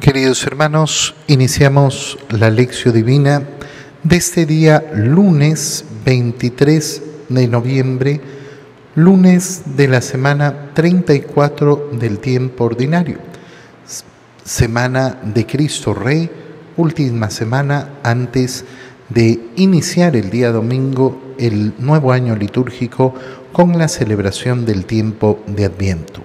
Queridos hermanos, iniciamos la lección divina de este día lunes 23 de noviembre, lunes de la semana 34 del tiempo ordinario, semana de Cristo Rey, última semana antes de iniciar el día domingo el nuevo año litúrgico con la celebración del tiempo de Adviento.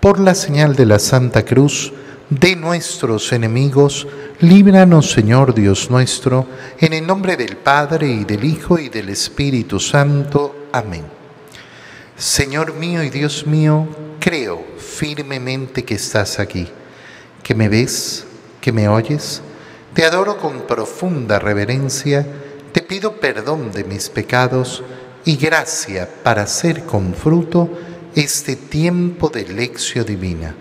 Por la señal de la Santa Cruz, de nuestros enemigos, líbranos Señor Dios nuestro, en el nombre del Padre y del Hijo y del Espíritu Santo. Amén. Señor mío y Dios mío, creo firmemente que estás aquí, que me ves, que me oyes. Te adoro con profunda reverencia, te pido perdón de mis pecados y gracia para hacer con fruto este tiempo de lección divina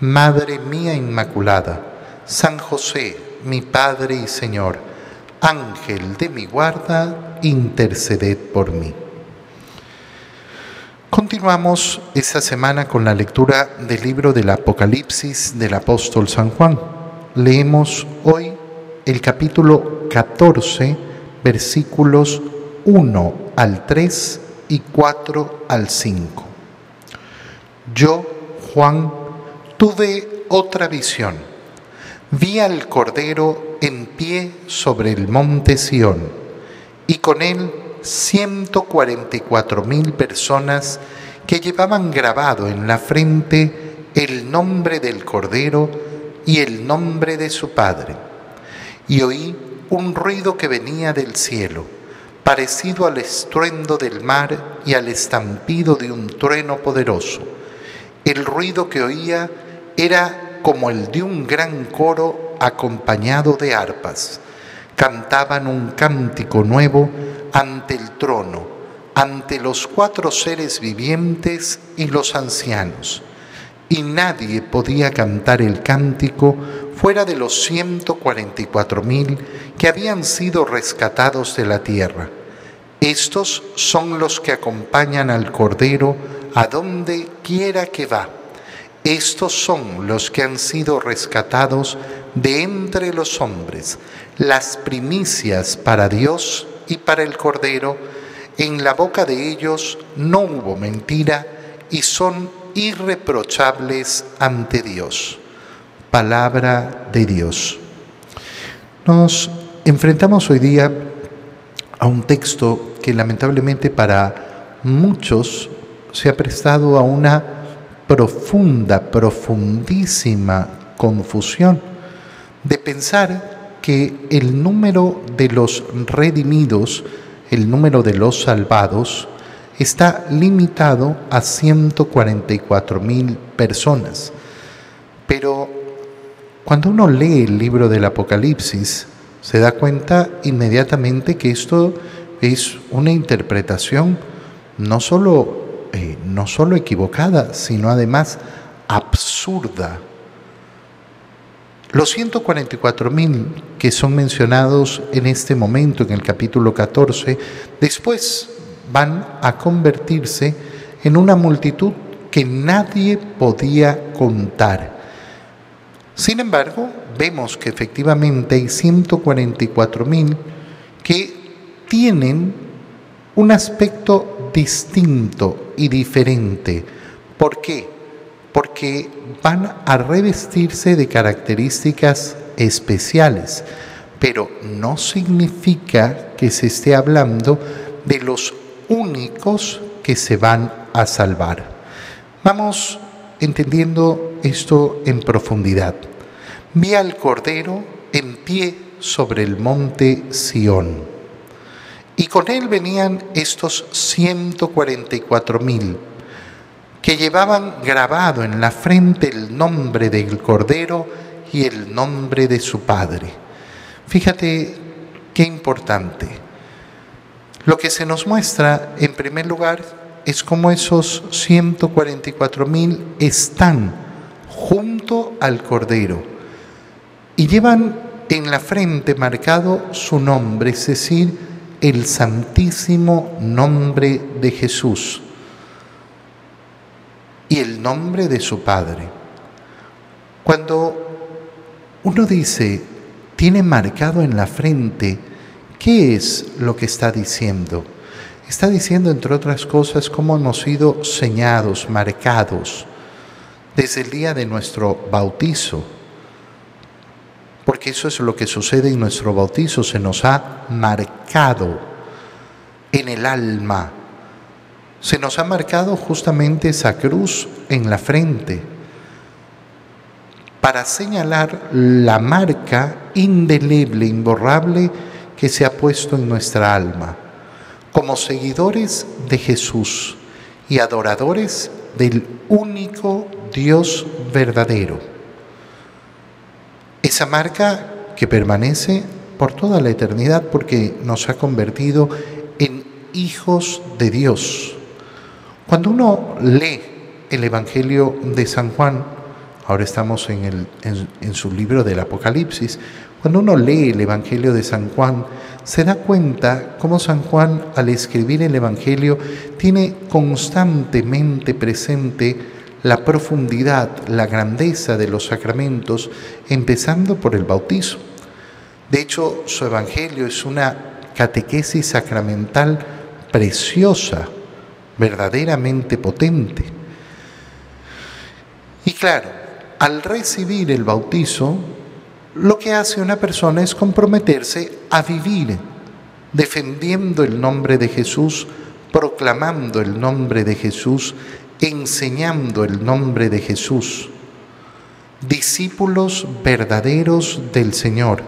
Madre mía Inmaculada, San José, mi Padre y Señor, Ángel de mi guarda, interceded por mí. Continuamos esta semana con la lectura del libro del Apocalipsis del apóstol San Juan. Leemos hoy el capítulo 14, versículos 1 al 3 y 4 al 5. Yo, Juan, tuve otra visión. Vi al Cordero en pie sobre el monte Sión y con él 144 mil personas que llevaban grabado en la frente el nombre del Cordero y el nombre de su Padre. Y oí un ruido que venía del cielo, parecido al estruendo del mar y al estampido de un trueno poderoso. El ruido que oía era como el de un gran coro acompañado de arpas. Cantaban un cántico nuevo ante el trono, ante los cuatro seres vivientes y los ancianos. Y nadie podía cantar el cántico fuera de los 144 mil que habían sido rescatados de la tierra. Estos son los que acompañan al Cordero a donde quiera que va. Estos son los que han sido rescatados de entre los hombres, las primicias para Dios y para el Cordero. En la boca de ellos no hubo mentira y son irreprochables ante Dios. Palabra de Dios. Nos enfrentamos hoy día a un texto que lamentablemente para muchos se ha prestado a una profunda, profundísima confusión de pensar que el número de los redimidos, el número de los salvados, está limitado a 144 mil personas. Pero cuando uno lee el libro del Apocalipsis, se da cuenta inmediatamente que esto es una interpretación no solo eh, no solo equivocada, sino además absurda. Los 144 mil que son mencionados en este momento, en el capítulo 14, después van a convertirse en una multitud que nadie podía contar. Sin embargo, vemos que efectivamente hay 144 mil que tienen un aspecto distinto y diferente. ¿Por qué? Porque van a revestirse de características especiales, pero no significa que se esté hablando de los únicos que se van a salvar. Vamos entendiendo esto en profundidad. Vi al Cordero en pie sobre el monte Sión y con él venían estos 144 mil que llevaban grabado en la frente el nombre del Cordero y el nombre de su Padre. Fíjate qué importante. Lo que se nos muestra, en primer lugar, es cómo esos 144 mil están junto al Cordero y llevan en la frente marcado su nombre, es decir, el santísimo nombre de Jesús y el nombre de su Padre. Cuando uno dice, tiene marcado en la frente, ¿qué es lo que está diciendo? Está diciendo, entre otras cosas, cómo hemos sido señados, marcados, desde el día de nuestro bautizo. Porque eso es lo que sucede en nuestro bautizo, se nos ha marcado en el alma. Se nos ha marcado justamente esa cruz en la frente para señalar la marca indeleble, imborrable que se ha puesto en nuestra alma, como seguidores de Jesús y adoradores del único Dios verdadero. Esa marca que permanece por toda la eternidad porque nos ha convertido en hijos de Dios. Cuando uno lee el Evangelio de San Juan, Ahora estamos en, el, su libro del Apocalipsis. Cuando uno lee el Evangelio de San Juan, se da cuenta cómo San Juan al escribir el Evangelio tiene constantemente presente la profundidad, la grandeza de los sacramentos, empezando por el bautizo. De hecho, su Evangelio es una catequesis sacramental preciosa, verdaderamente potente. Y claro, al recibir el bautizo, lo que hace una persona es comprometerse a vivir defendiendo el nombre de Jesús, proclamando el nombre de Jesús, enseñando el nombre de Jesús. Discípulos verdaderos del Señor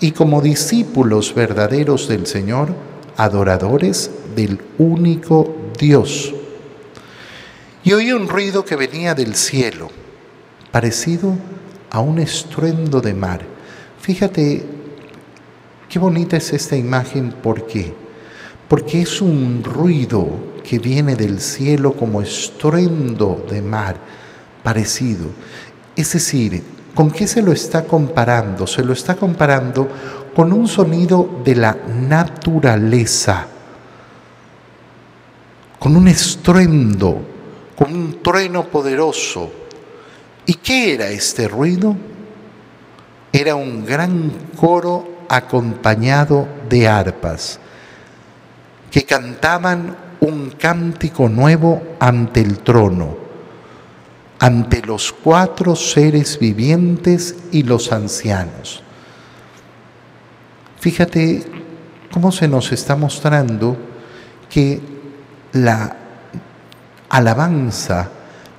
y como discípulos verdaderos del Señor, adoradores del único Dios. Y oí un ruido que venía del cielo parecido a un estruendo de mar. Fíjate qué bonita es esta imagen, ¿por qué? Porque es un ruido que viene del cielo como estruendo de mar, parecido. Es decir, ¿con qué se lo está comparando? Se lo está comparando con un sonido de la naturaleza, con un estruendo, con un trueno poderoso ¿Y qué era este ruido? Era un gran coro acompañado de arpas que cantaban un cántico nuevo ante el trono, ante los cuatro seres vivientes y los ancianos. Fíjate cómo se nos está mostrando que la alabanza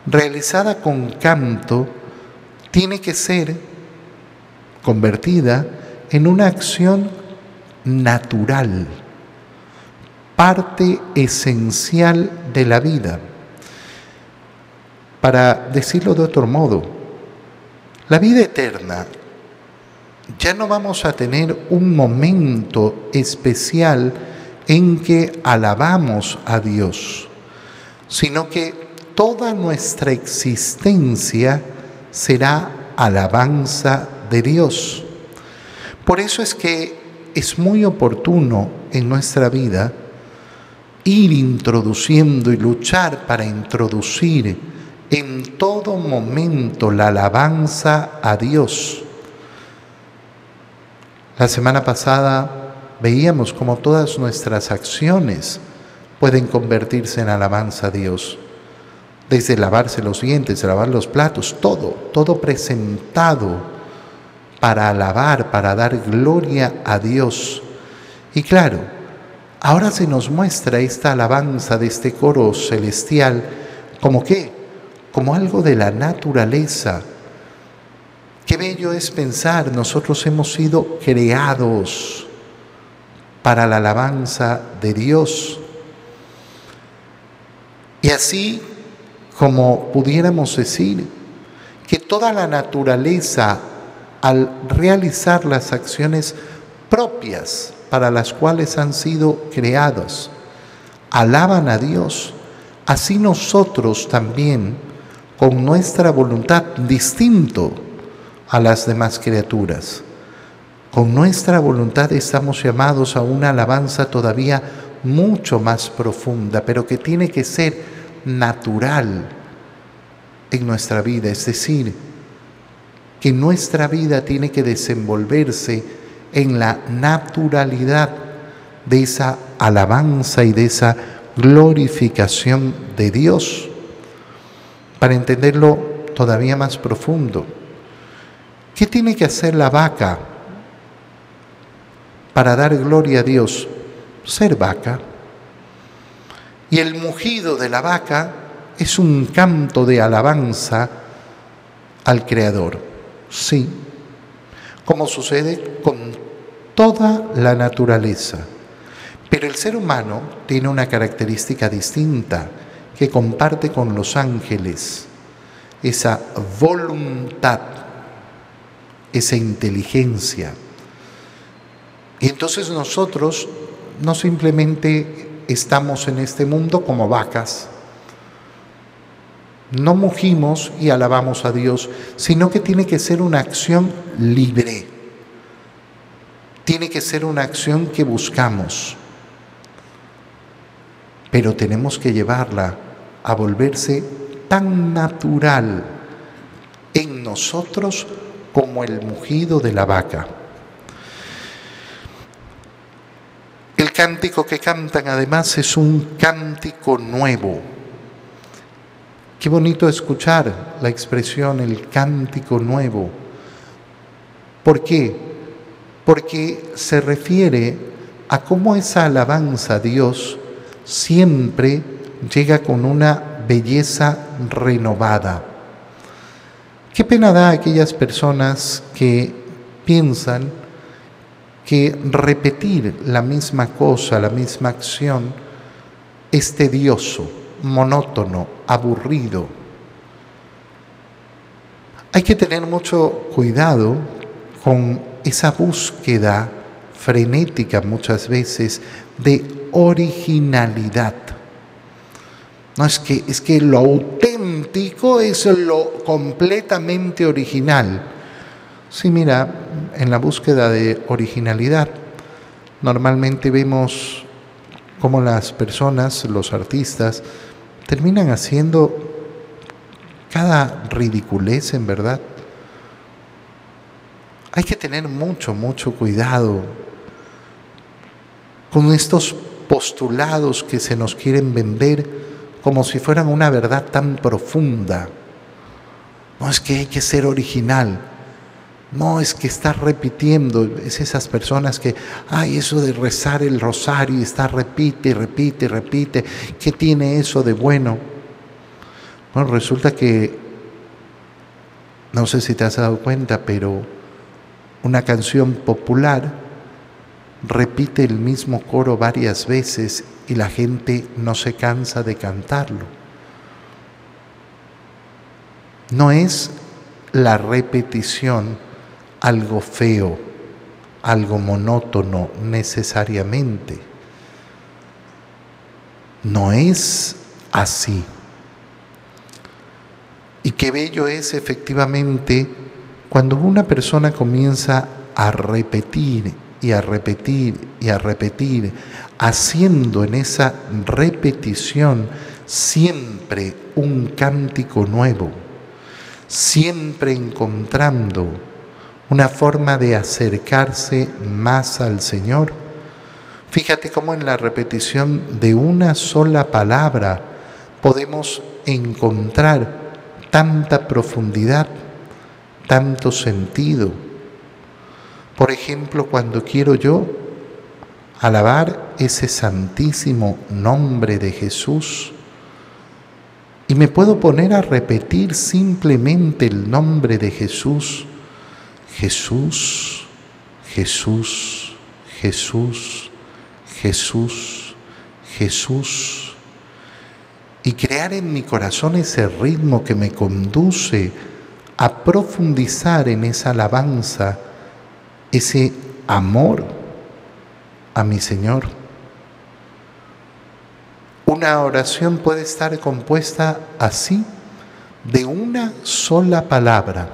realizada con canto tiene que ser convertida en una acción natural, parte esencial de la vida. Para decirlo de otro modo, la vida eterna ya no vamos a tener un momento especial en que alabamos a Dios, sino que toda nuestra existencia será alabanza de Dios. Por eso es que es muy oportuno en nuestra vida ir introduciendo y luchar para introducir en todo momento la alabanza a Dios. La semana pasada veíamos cómo todas nuestras acciones pueden convertirse en alabanza a Dios desde lavarse los dientes, lavar los platos, todo, todo presentado para alabar, para dar gloria a Dios. Y claro, ahora se nos muestra esta alabanza de este coro celestial como qué, como algo de la naturaleza. Qué bello es pensar, nosotros hemos sido creados para la alabanza de Dios. Y así como pudiéramos decir, que toda la naturaleza, al realizar las acciones propias para las cuales han sido creados, alaban a Dios, así nosotros también, con nuestra voluntad distinto a las demás criaturas, con nuestra voluntad estamos llamados a una alabanza todavía mucho más profunda, pero que tiene que ser natural en nuestra vida, es decir, que nuestra vida tiene que desenvolverse en la naturalidad de esa alabanza y de esa glorificación de Dios. Para entenderlo todavía más profundo, ¿qué tiene que hacer la vaca para dar gloria a Dios? Ser vaca. Y el mugido de la vaca es un canto de alabanza al Creador. Sí, como sucede con toda la naturaleza. Pero el ser humano tiene una característica distinta que comparte con los ángeles, esa voluntad, esa inteligencia. Y entonces nosotros no simplemente estamos en este mundo como vacas, no mugimos y alabamos a Dios, sino que tiene que ser una acción libre. Tiene que ser una acción que buscamos. Pero tenemos que llevarla a volverse tan natural en nosotros como el mugido de la vaca. El cántico que cantan además es un cántico nuevo Qué bonito escuchar la expresión, el cántico nuevo. ¿Por qué? Porque se refiere a cómo esa alabanza a Dios siempre llega con una belleza renovada. Qué pena da a aquellas personas que piensan que repetir la misma cosa, la misma acción, es tedioso monótono, aburrido. Hay que tener mucho cuidado con esa búsqueda frenética muchas veces de originalidad. No es que es que lo auténtico es lo completamente original. Sí, mira, en la búsqueda de originalidad normalmente vemos cómo las personas, los artistas, terminan haciendo cada ridiculez en verdad. Hay que tener mucho, mucho cuidado con estos postulados que se nos quieren vender como si fueran una verdad tan profunda. No es que hay que ser original. No es que está repitiendo, es esas personas que, ay, eso de rezar el rosario y está repite, repite, repite, ¿qué tiene eso de bueno? Bueno, resulta que, no sé si te has dado cuenta, pero una canción popular repite el mismo coro varias veces y la gente no se cansa de cantarlo. No es la repetición algo feo, algo monótono necesariamente. No es así. Y qué bello es efectivamente cuando una persona comienza a repetir y a repetir y a repetir, haciendo en esa repetición siempre un cántico nuevo, siempre encontrando una forma de acercarse más al Señor. Fíjate cómo en la repetición de una sola palabra podemos encontrar tanta profundidad, tanto sentido. Por ejemplo, cuando quiero yo alabar ese santísimo nombre de Jesús, y me puedo poner a repetir simplemente el nombre de Jesús, Jesús, Jesús, Jesús, Jesús, Jesús. Y crear en mi corazón ese ritmo que me conduce a profundizar en esa alabanza, ese amor a mi Señor. Una oración puede estar compuesta así, de una sola palabra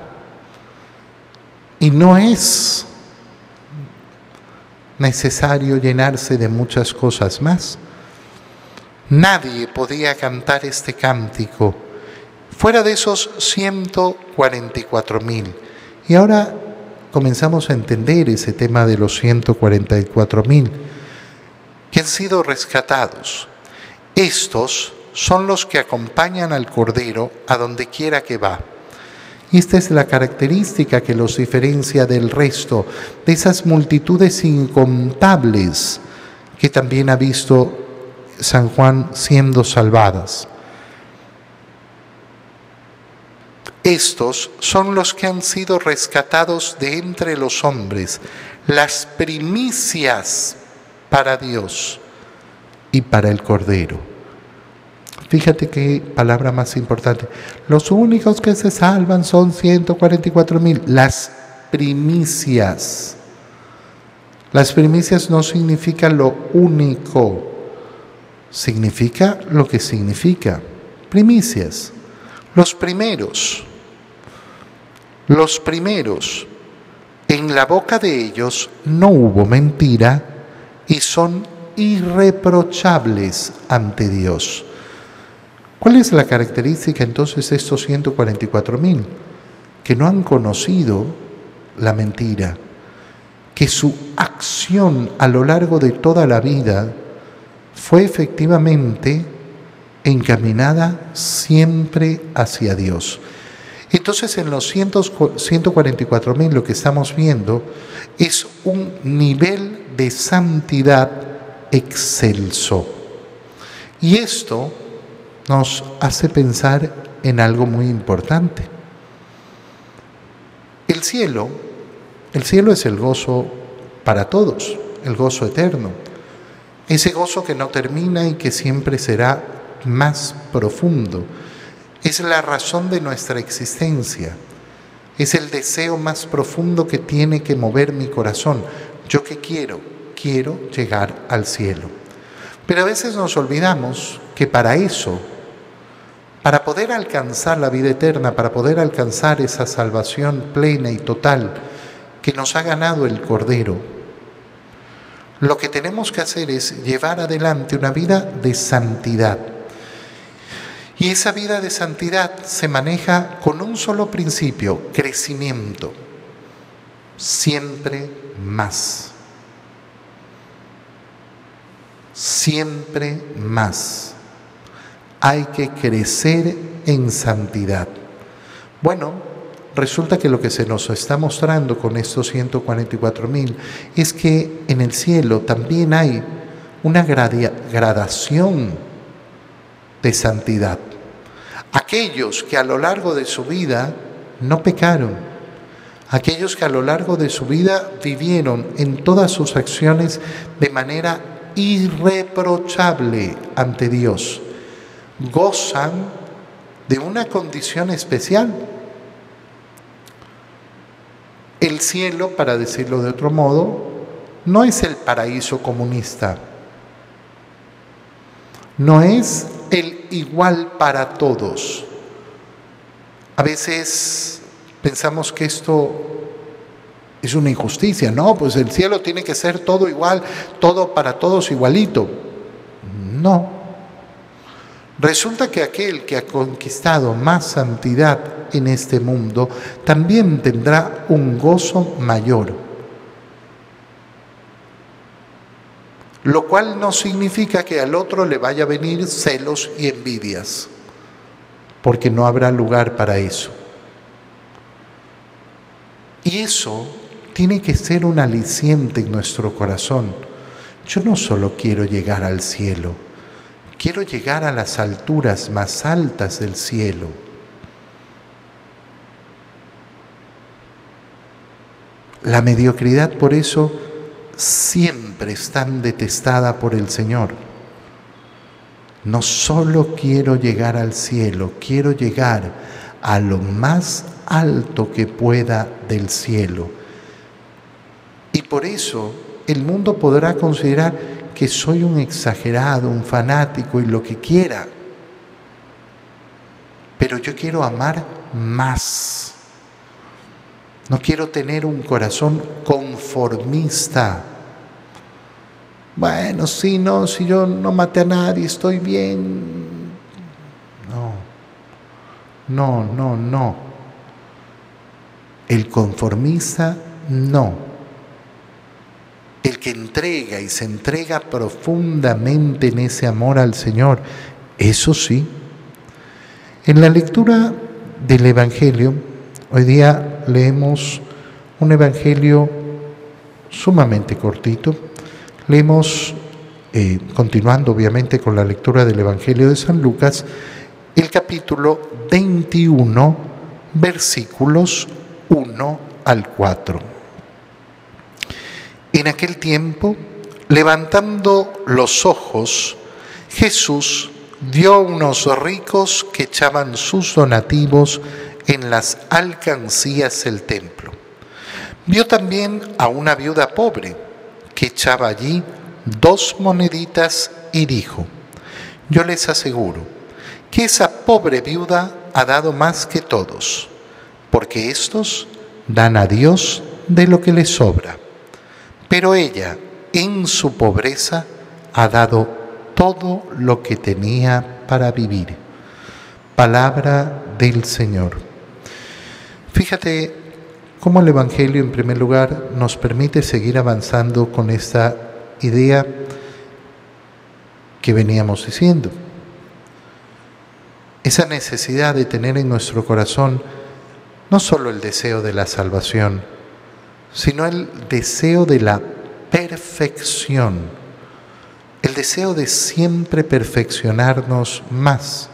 y no es necesario llenarse de muchas cosas más. Nadie podía cantar este cántico fuera de esos 144 mil Y ahora comenzamos a entender ese tema de los 144 mil que han sido rescatados. Estos son los que acompañan al Cordero a donde quiera que va. Esta es la característica que los diferencia del resto, de esas multitudes incontables que también ha visto San Juan siendo salvadas. Estos son los que han sido rescatados de entre los hombres, las primicias para Dios y para el Cordero. Fíjate qué palabra más importante. Los únicos que se salvan son 144 mil. Las primicias. Las primicias no significan lo único. Significa lo que significa. Primicias. Los primeros los primeros, en la boca de ellos no hubo mentira y son irreprochables ante Dios. ¿Cuál es la característica entonces de estos 144 mil? Que no han conocido la mentira, que su acción a lo largo de toda la vida fue efectivamente encaminada siempre hacia Dios. Entonces en los 144 mil lo que estamos viendo es un nivel de santidad excelso. Y esto nos hace pensar en algo muy importante. El cielo, el cielo es el gozo para todos, el gozo eterno. Ese gozo que no termina y que siempre será más profundo es la razón de nuestra existencia. Es el deseo más profundo que tiene que mover mi corazón. ¿Yo qué quiero? Quiero llegar al cielo. Pero a veces nos olvidamos que para eso, para poder alcanzar la vida eterna, para poder alcanzar esa salvación plena y total que nos ha ganado el Cordero, lo que tenemos que hacer es llevar adelante una vida de santidad y esa vida de santidad se maneja con un solo principio, crecimiento. Siempre más. Siempre más. Hay que crecer en santidad. Bueno, resulta que lo que se nos está mostrando con estos 144 mil es que en el cielo también hay una gradación de santidad. Aquellos que a lo largo de su vida no pecaron, aquellos que a lo largo de su vida vivieron en todas sus acciones de manera irreprochable ante Dios, gozan de una condición especial. El cielo, para decirlo de otro modo, no es el paraíso comunista, no es el igual para todos. A veces pensamos que esto es una injusticia, no, pues el cielo tiene que ser todo igual, todo para todos igualito. No. Resulta que aquel que ha conquistado más santidad en este mundo también tendrá un gozo mayor. Lo cual no significa que al otro le vaya a venir celos y envidias, porque no habrá lugar para eso. Y eso tiene que ser un aliciente en nuestro corazón. Yo no solo quiero llegar al cielo, quiero llegar a las alturas más altas del cielo. La mediocridad por eso siempre es tan detestada por el Señor. No solo quiero llegar al cielo, quiero llegar a lo más alto que pueda del cielo. Y por eso el mundo podrá considerar que soy un exagerado, un fanático y lo que quiera. Pero yo quiero amar más. No quiero tener un corazón conformista. Bueno, si no, si yo no maté a nadie, estoy bien. No, no, no, no. El conformista no. El que entrega y se entrega profundamente en ese amor al Señor, eso sí. En la lectura del Evangelio, hoy día leemos un Evangelio sumamente cortito. Leemos, eh, continuando obviamente con la lectura del Evangelio de San Lucas, el capítulo 21, versículos 1 al 4. En aquel tiempo, levantando los ojos, Jesús dio a unos ricos que echaban sus donativos en las alcancías del templo. Vio también a una viuda pobre echaba allí dos moneditas y dijo, yo les aseguro que esa pobre viuda ha dado más que todos, porque estos dan a Dios de lo que les sobra. Pero ella, en su pobreza, ha dado todo lo que tenía para vivir. Palabra del Señor. Fíjate cómo el Evangelio, en primer lugar, nos permite seguir avanzando con esta idea que veníamos diciendo esa necesidad de tener en nuestro corazón no solo el deseo de la salvación, sino el deseo de la perfección, el deseo de siempre perfeccionarnos más.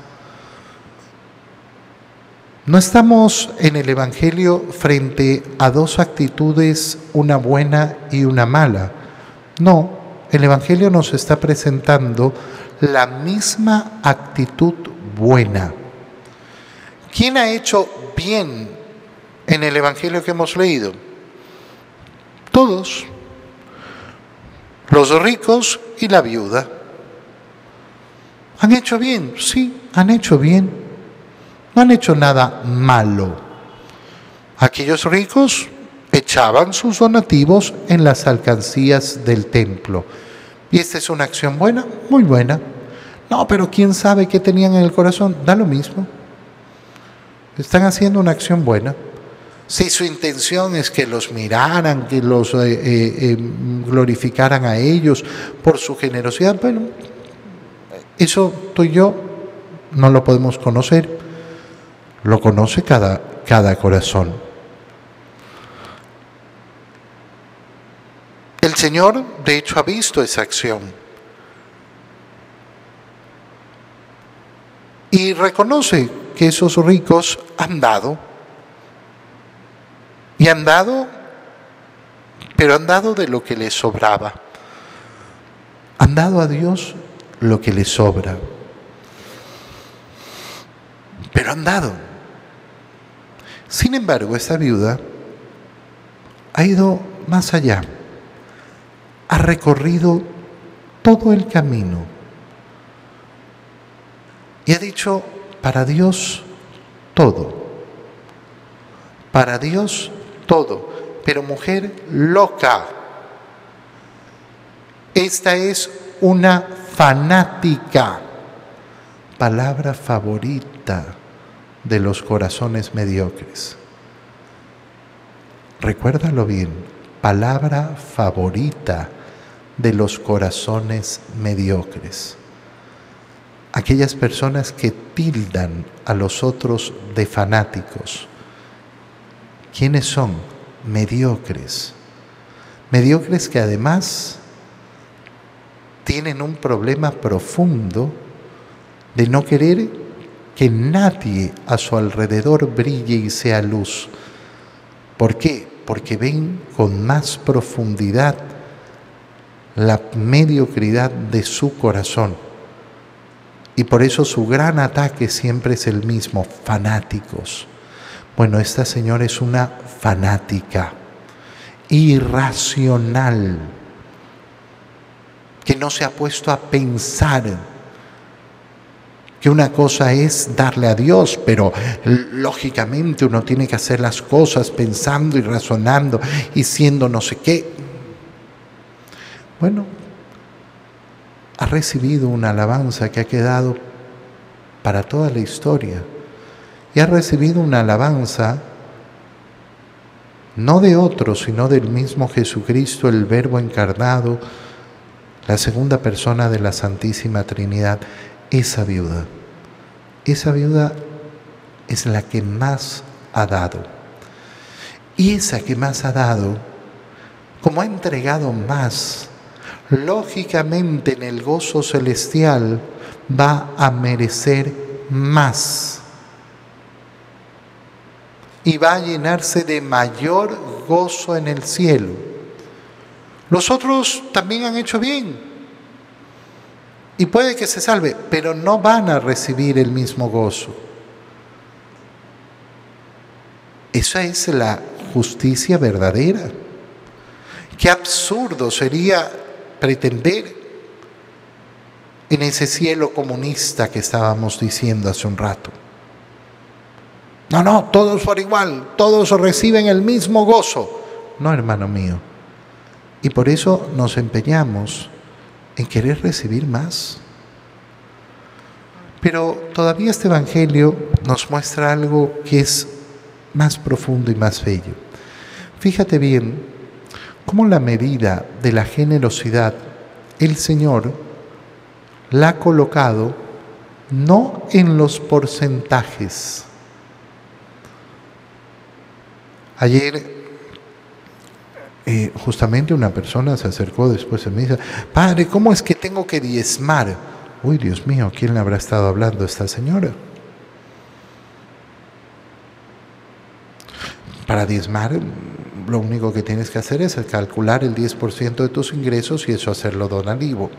No estamos en el Evangelio frente a dos actitudes, una buena y una mala. No, el Evangelio nos está presentando la misma actitud buena. ¿Quién ha hecho bien en el Evangelio que hemos leído? Todos. Los ricos y la viuda. ¿Han hecho bien? Sí, han hecho bien. Han hecho nada malo. Aquellos ricos echaban sus donativos en las alcancías del templo. ¿Y esta es una acción buena? Muy buena. No, pero quién sabe qué tenían en el corazón. Da lo mismo. Están haciendo una acción buena. Si su intención es que los miraran, que los eh, eh, eh, glorificaran a ellos por su generosidad, bueno, eso tú y yo no lo podemos conocer. Lo conoce cada, cada corazón. El Señor, de hecho, ha visto esa acción. y reconoce que esos ricos han dado. Y han dado, pero han dado de lo que les sobraba. Han dado a Dios lo que les sobra. Pero han dado. Sin embargo, esta viuda ha ido más allá. Ha recorrido todo el camino y ha dicho, para Dios todo. Para Dios todo. Pero mujer loca. Esta es una fanática. Palabra favorita de los corazones mediocres. Recuérdalo bien. Palabra favorita de los corazones mediocres aquellas personas que tildan a los otros de fanáticos. ¿Quiénes son? Mediocres. Mediocres que además tienen un problema profundo de no querer que nadie a su alrededor brille y sea luz. ¿Por qué? Porque ven con más profundidad la mediocridad de su corazón y por eso su gran ataque siempre es el mismo, fanáticos. Bueno, esta señora es una fanática, irracional, que no se ha puesto a pensar que una cosa es darle a Dios, pero lógicamente uno tiene que hacer las cosas pensando y razonando y siendo no sé qué. Bueno, ha recibido una alabanza que ha quedado para toda la historia. Y ha recibido una alabanza no de otro, sino del mismo Jesucristo, el Verbo encarnado, la segunda persona de la Santísima Trinidad, esa viuda. Esa viuda es la que más ha dado. Y esa que más ha dado, como ha entregado más, lógicamente en el gozo celestial va a merecer más y va a llenarse de mayor gozo en el cielo. Los otros también han hecho bien y puede que se salve, pero no van a recibir el mismo gozo. Esa es la justicia verdadera. Qué absurdo sería pretender en ese cielo comunista que estábamos diciendo hace un rato. No, no, todos por igual, todos reciben el mismo gozo. No, hermano mío. Y por eso nos empeñamos en querer recibir más. Pero todavía este Evangelio nos muestra algo que es más profundo y más bello. Fíjate bien cómo la medida de la generosidad el Señor la ha colocado no en los porcentajes, Ayer eh, justamente una persona se acercó después y me dice, Padre, ¿cómo es que tengo que diezmar? Uy, Dios mío, ¿quién le habrá estado hablando esta señora? Para diezmar, lo único que tienes que hacer es calcular el 10% de tus ingresos y eso hacerlo donativo.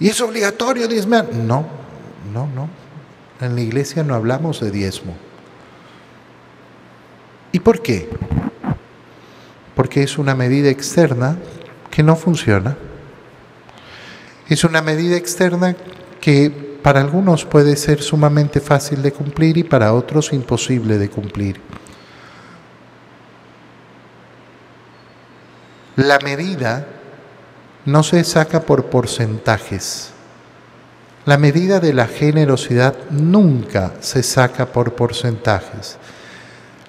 ¿Y es obligatorio diezmar? No, no, no. En la iglesia no hablamos de diezmo. ¿Y por qué? Porque es una medida externa que no funciona. Es una medida externa que para algunos puede ser sumamente fácil de cumplir y para otros imposible de cumplir. La medida no se saca por porcentajes. La medida de la generosidad nunca se saca por porcentajes.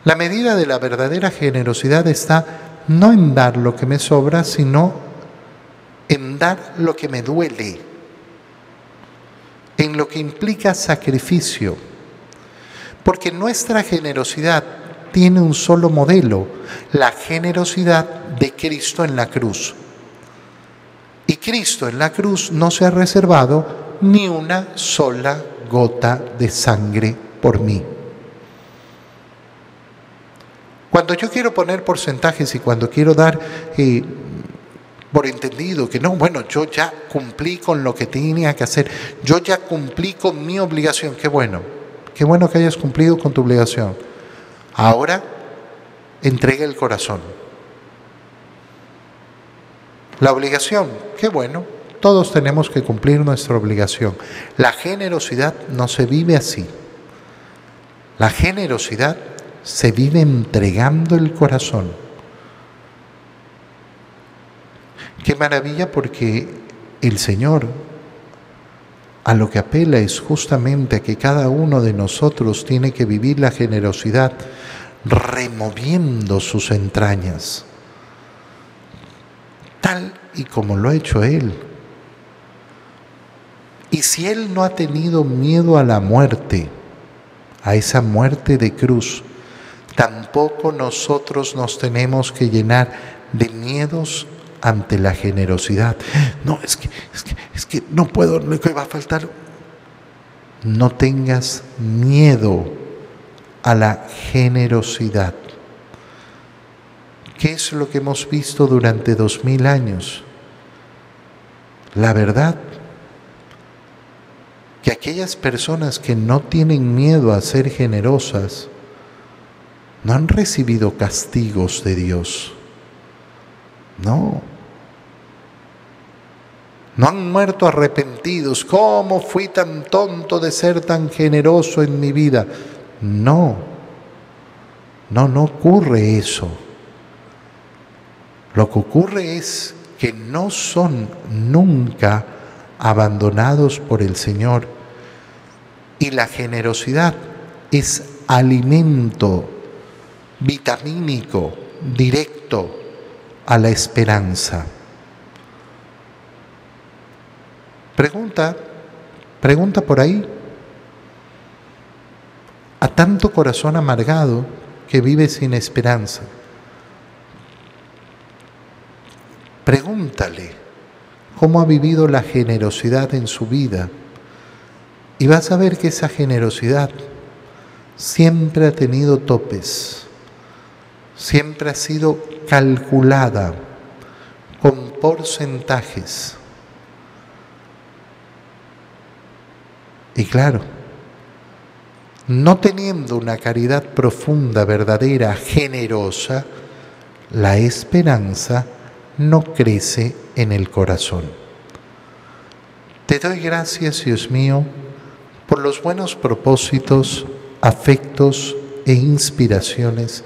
La medida de la verdadera generosidad está no en dar lo que me sobra, sino en dar lo que me duele, en lo que implica sacrificio. Porque nuestra generosidad tiene un solo modelo, la generosidad de Cristo en la cruz. Y Cristo en la cruz no se ha reservado ni una sola gota de sangre por mí. Cuando yo quiero poner porcentajes y cuando quiero dar eh, por entendido que no, bueno, yo ya cumplí con lo que tenía que hacer, yo ya cumplí con mi obligación, qué bueno, qué bueno que hayas cumplido con tu obligación. Ahora entrega el corazón. La obligación, qué bueno, todos tenemos que cumplir nuestra obligación. La generosidad no se vive así. La generosidad se vive entregando el corazón. Qué maravilla porque el Señor a lo que apela es justamente a que cada uno de nosotros tiene que vivir la generosidad removiendo sus entrañas, tal y como lo ha hecho Él. Y si Él no ha tenido miedo a la muerte, a esa muerte de cruz, tampoco nosotros nos tenemos que llenar de miedos ante la generosidad. No, es que, es que, no puedo, que va a faltar. No tengas miedo a la generosidad. ¿Qué es lo que hemos visto durante dos mil años? La verdad, que aquellas personas que no tienen miedo a ser generosas, no han recibido castigos de Dios. No. No han muerto arrepentidos. ¿Cómo fui tan tonto de ser tan generoso en mi vida? No. No, no ocurre eso. Lo que ocurre es que no son nunca abandonados por el Señor. Y la generosidad es alimento vitamínico, directo a la esperanza. Pregunta, pregunta por ahí. A tanto corazón amargado que vive sin esperanza. Pregúntale cómo ha vivido la generosidad en su vida y vas a ver que esa generosidad siempre ha tenido topes, siempre ha sido calculada con porcentajes. Y claro, no teniendo una caridad profunda, verdadera, generosa, la esperanza no crece en el corazón. Te doy gracias, Dios mío, por los buenos propósitos, afectos e inspiraciones